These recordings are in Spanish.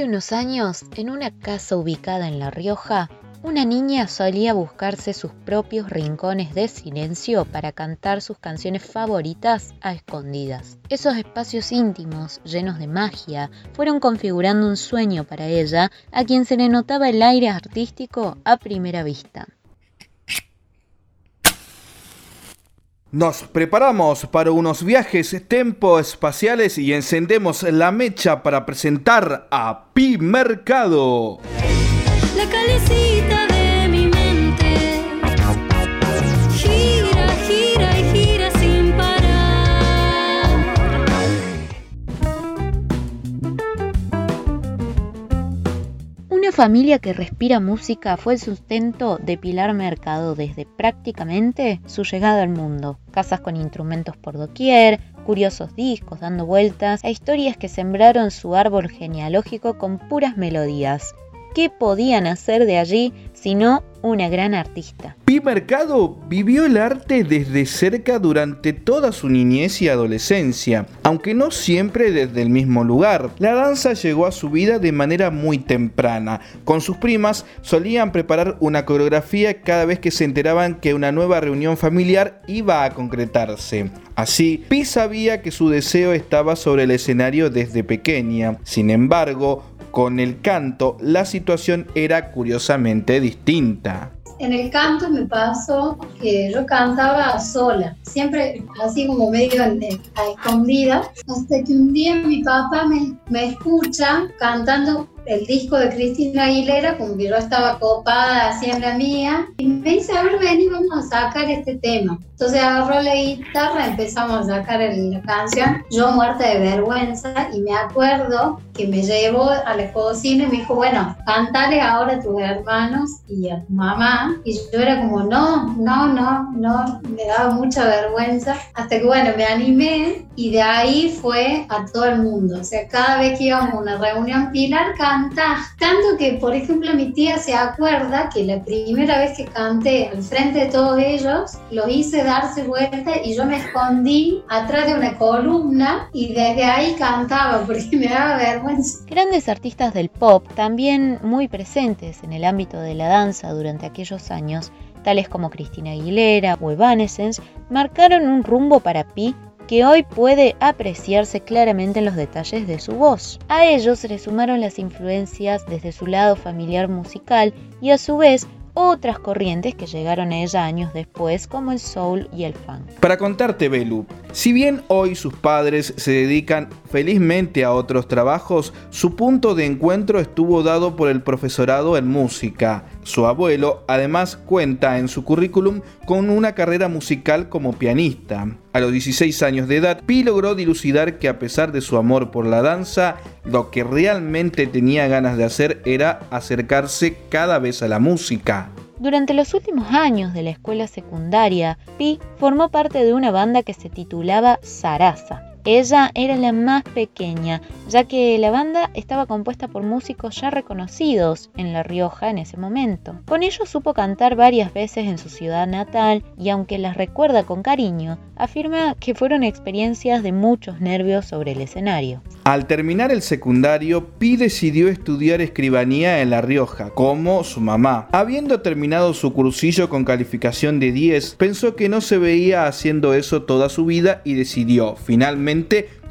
Hace unos años, en una casa ubicada en La Rioja, una niña solía buscarse sus propios rincones de silencio para cantar sus canciones favoritas a escondidas. Esos espacios íntimos, llenos de magia, fueron configurando un sueño para ella, a quien se le notaba el aire artístico a primera vista. Nos preparamos para unos viajes tempo espaciales y encendemos la mecha para presentar a Pi Mercado. La familia que respira música fue el sustento de Pilar Mercado desde prácticamente su llegada al mundo. Casas con instrumentos por doquier, curiosos discos dando vueltas a historias que sembraron su árbol genealógico con puras melodías. ¿Qué podían hacer de allí sino una gran artista? Pi Mercado vivió el arte desde cerca durante toda su niñez y adolescencia, aunque no siempre desde el mismo lugar. La danza llegó a su vida de manera muy temprana. Con sus primas solían preparar una coreografía cada vez que se enteraban que una nueva reunión familiar iba a concretarse. Así, Pi sabía que su deseo estaba sobre el escenario desde pequeña. Sin embargo, con el canto la situación era curiosamente distinta. En el canto me pasó que yo cantaba sola, siempre así como medio a escondida, hasta que un día mi papá me, me escucha cantando el disco de Cristina Aguilera, como que yo estaba copada haciendo mía, y me dice, a ver, vení, vamos a sacar este tema. Entonces agarró la guitarra, empezamos a sacar el- la canción, yo muerta de vergüenza, y me acuerdo que me llevó a la cocina y me dijo, bueno, cántale ahora a tus hermanos y a tu mamá. Y yo era como, no, no, no, no, me daba mucha vergüenza. Hasta que, bueno, me animé y de ahí fue a todo el mundo. O sea, cada vez que íbamos a una reunión, Pilar canta. Tanto que, por ejemplo, mi tía se acuerda que la primera vez que canté al frente de todos ellos, los hice darse vuelta y yo me escondí atrás de una columna y desde ahí cantaba porque me daba vergüenza. Grandes artistas del pop, también muy presentes en el ámbito de la danza durante aquellos años, tales como Cristina Aguilera o Evanescence, marcaron un rumbo para Pi que hoy puede apreciarse claramente en los detalles de su voz. A ellos se le sumaron las influencias desde su lado familiar musical y a su vez otras corrientes que llegaron a ella años después como el soul y el funk. Para contarte, Belu, si bien hoy sus padres se dedican felizmente a otros trabajos, su punto de encuentro estuvo dado por el profesorado en música. Su abuelo además cuenta en su currículum con una carrera musical como pianista. A los 16 años de edad, Pi logró dilucidar que a pesar de su amor por la danza, lo que realmente tenía ganas de hacer era acercarse cada vez a la música. Durante los últimos años de la escuela secundaria, Pi formó parte de una banda que se titulaba Sarasa. Ella era la más pequeña, ya que la banda estaba compuesta por músicos ya reconocidos en La Rioja en ese momento. Con ellos supo cantar varias veces en su ciudad natal y aunque las recuerda con cariño, afirma que fueron experiencias de muchos nervios sobre el escenario. Al terminar el secundario, Pi decidió estudiar escribanía en La Rioja, como su mamá. Habiendo terminado su cursillo con calificación de 10, pensó que no se veía haciendo eso toda su vida y decidió finalmente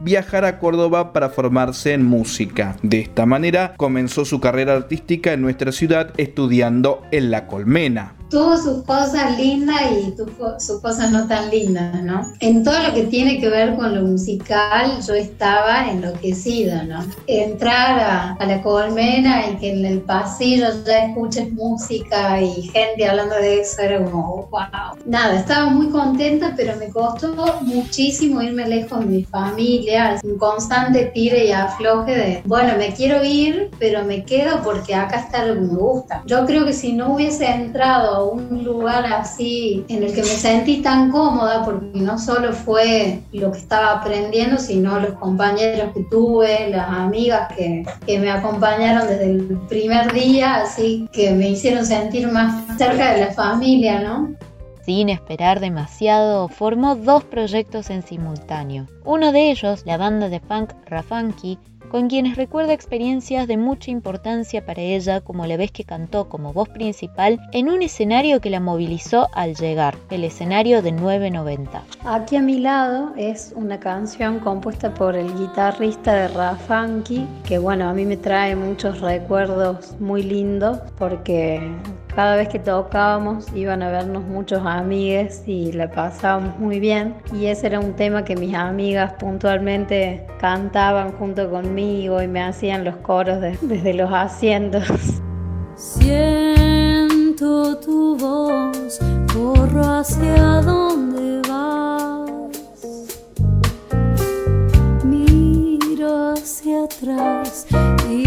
viajar a Córdoba para formarse en música. De esta manera comenzó su carrera artística en nuestra ciudad estudiando en La Colmena. Tuvo sus cosas lindas y sus cosas no tan lindas, ¿no? En todo lo que tiene que ver con lo musical, yo estaba enloquecida, ¿no? Entrar a, a la colmena y que en el pasillo ya escuches música y gente hablando de eso era como, wow. Nada, estaba muy contenta, pero me costó muchísimo irme lejos de mi familia, un constante tire y afloje de, bueno, me quiero ir, pero me quedo porque acá está lo que me gusta. Yo creo que si no hubiese entrado un lugar así en el que me sentí tan cómoda, porque no solo fue lo que estaba aprendiendo, sino los compañeros que tuve, las amigas que, que me acompañaron desde el primer día, así que me hicieron sentir más cerca de la familia, ¿no? Sin esperar demasiado, formó dos proyectos en simultáneo. Uno de ellos, la banda de punk Rafanki, con quienes recuerda experiencias de mucha importancia para ella, como la vez que cantó como voz principal en un escenario que la movilizó al llegar, el escenario de 990. Aquí a mi lado es una canción compuesta por el guitarrista de Rafanki, que bueno, a mí me trae muchos recuerdos muy lindos porque cada vez que tocábamos iban a vernos muchos amigues y la pasábamos muy bien. Y ese era un tema que mis amigas puntualmente cantaban junto conmigo y me hacían los coros de- desde los asientos. Siento tu voz, corro hacia donde vas. Miro hacia atrás y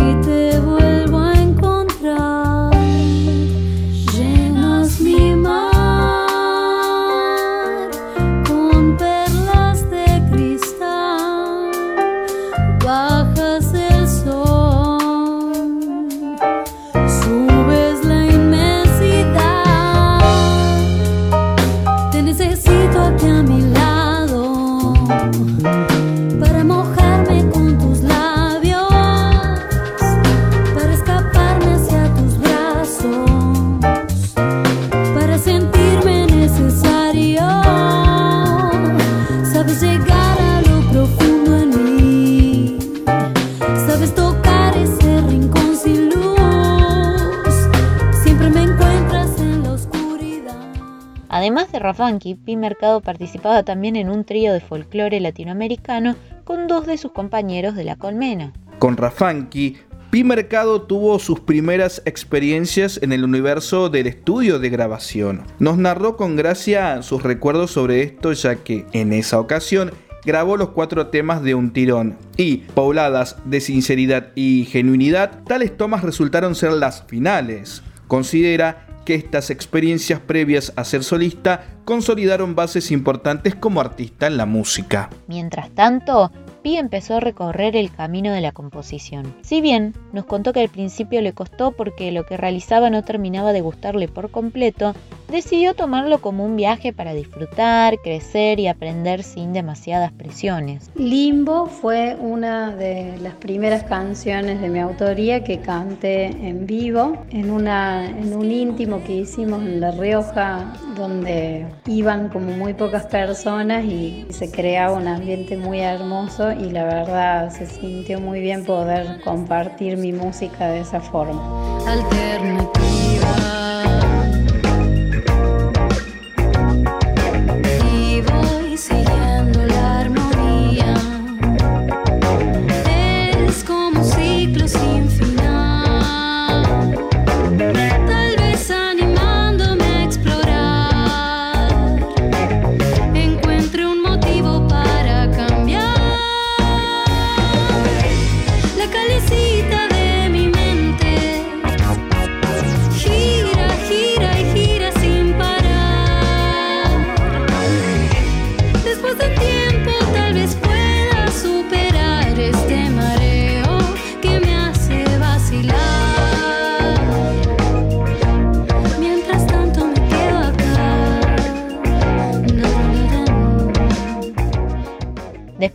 De Rafanki, Pi Mercado participaba también en un trío de folclore latinoamericano con dos de sus compañeros de la Colmena. Con Rafanki, Pi Mercado tuvo sus primeras experiencias en el universo del estudio de grabación. Nos narró con gracia sus recuerdos sobre esto ya que en esa ocasión grabó los cuatro temas de un tirón y, pobladas de sinceridad y genuinidad, tales tomas resultaron ser las finales. Considera que estas experiencias previas a ser solista consolidaron bases importantes como artista en la música. Mientras tanto, Pi empezó a recorrer el camino de la composición. Si bien nos contó que al principio le costó porque lo que realizaba no terminaba de gustarle por completo, decidió tomarlo como un viaje para disfrutar, crecer y aprender sin demasiadas presiones. Limbo fue una de las primeras canciones de mi autoría que canté en vivo en, una, en un íntimo que hicimos en La Rioja donde iban como muy pocas personas y se creaba un ambiente muy hermoso y la verdad se sintió muy bien poder compartir mi música de esa forma. alternativa.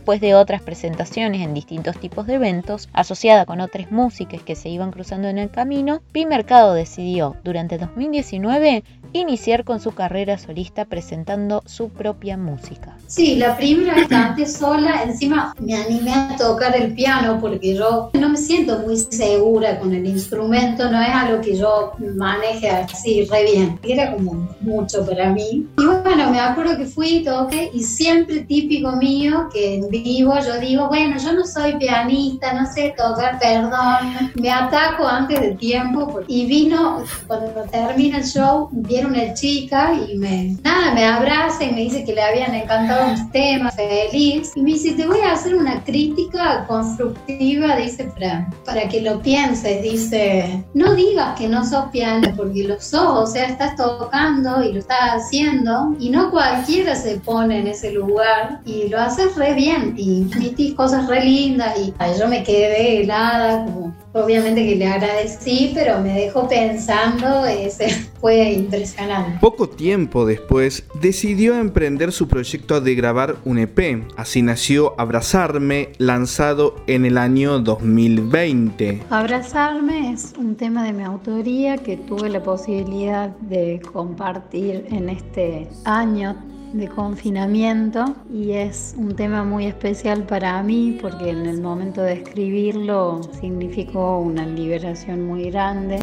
Después de otras presentaciones en distintos tipos de eventos, asociada con otras músicas que se iban cruzando en el camino, Pi Mercado decidió, durante 2019, iniciar con su carrera solista presentando su propia música. Sí, la primera vez canté sola, encima me animé a tocar el piano porque yo no me siento muy segura con el instrumento, no es algo que yo maneje así re bien. Era como mucho para mí. Y bueno, me acuerdo que fui, toqué y siempre típico mío que en vivo yo digo, bueno, yo no soy pianista, no sé tocar, perdón, me ataco antes de tiempo y vino, cuando termina el show, vieron una chica y me, nada, me abraza y me dice que le habían encantado mis temas, feliz. Y me dice, te voy a hacer una crítica constructiva, dice, para, para que lo pienses. Dice, no digas que no sos piano, porque lo sos, o sea, estás tocando y lo estás haciendo. Y no cualquiera se pone en ese lugar y lo haces re bien. Y cosas re lindas y ay, yo me quedé helada, como Obviamente que le agradecí, pero me dejó pensando, ese fue impresionante. Poco tiempo después decidió emprender su proyecto de grabar un EP. Así nació Abrazarme, lanzado en el año 2020. Abrazarme es un tema de mi autoría que tuve la posibilidad de compartir en este año de confinamiento y es un tema muy especial para mí porque en el momento de escribirlo significó una liberación muy grande.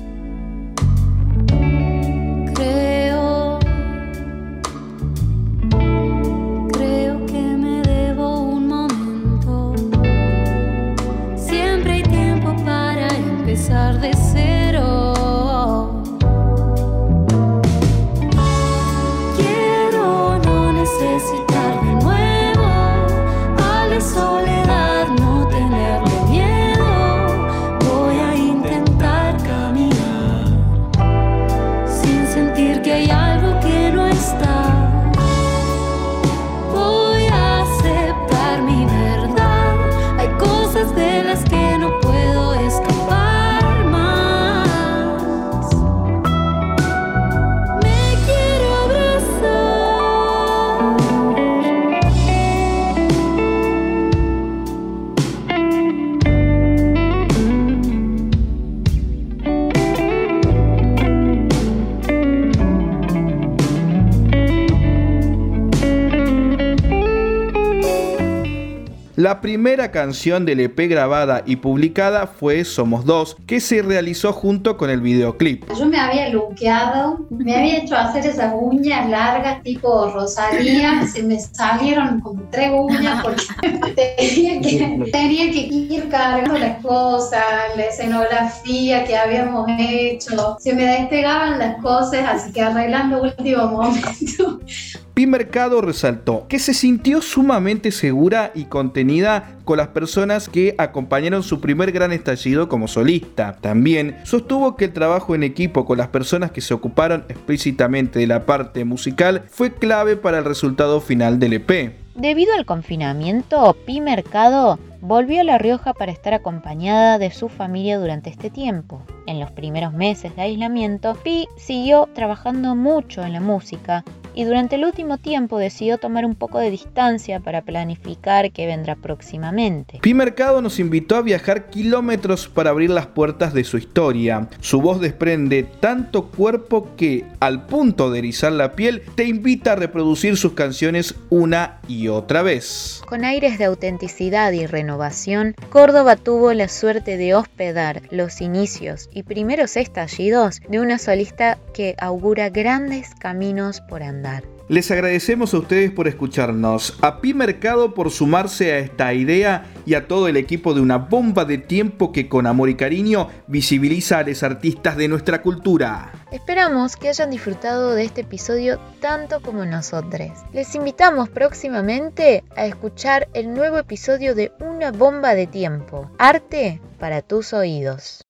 La primera canción del EP grabada y publicada fue Somos Dos, que se realizó junto con el videoclip. Yo me había luqueado, me había hecho hacer esas uñas largas tipo Rosalía, se me salieron como tres uñas porque tenía que, tenía que ir cargando las cosas, la escenografía que habíamos hecho, se me despegaban las cosas, así que arreglando último momento. Pi Mercado resaltó que se sintió sumamente segura y contenida con las personas que acompañaron su primer gran estallido como solista. También sostuvo que el trabajo en equipo con las personas que se ocuparon explícitamente de la parte musical fue clave para el resultado final del EP. Debido al confinamiento, Pi Mercado volvió a La Rioja para estar acompañada de su familia durante este tiempo. En los primeros meses de aislamiento, Pi siguió trabajando mucho en la música y durante el último tiempo decidió tomar un poco de distancia para planificar qué vendrá próximamente. Pi Mercado nos invitó a viajar kilómetros para abrir las puertas de su historia. Su voz desprende tanto cuerpo que, al punto de erizar la piel, te invita a reproducir sus canciones una y otra vez. Con aires de autenticidad y renovación, Córdoba tuvo la suerte de hospedar los inicios y primeros estallidos de una solista que augura grandes caminos por andar. Les agradecemos a ustedes por escucharnos, a Pi Mercado por sumarse a esta idea y a todo el equipo de una bomba de tiempo que con amor y cariño visibiliza a los artistas de nuestra cultura. Esperamos que hayan disfrutado de este episodio tanto como nosotros. Les invitamos próximamente a escuchar el nuevo episodio de Una bomba de tiempo, arte para tus oídos.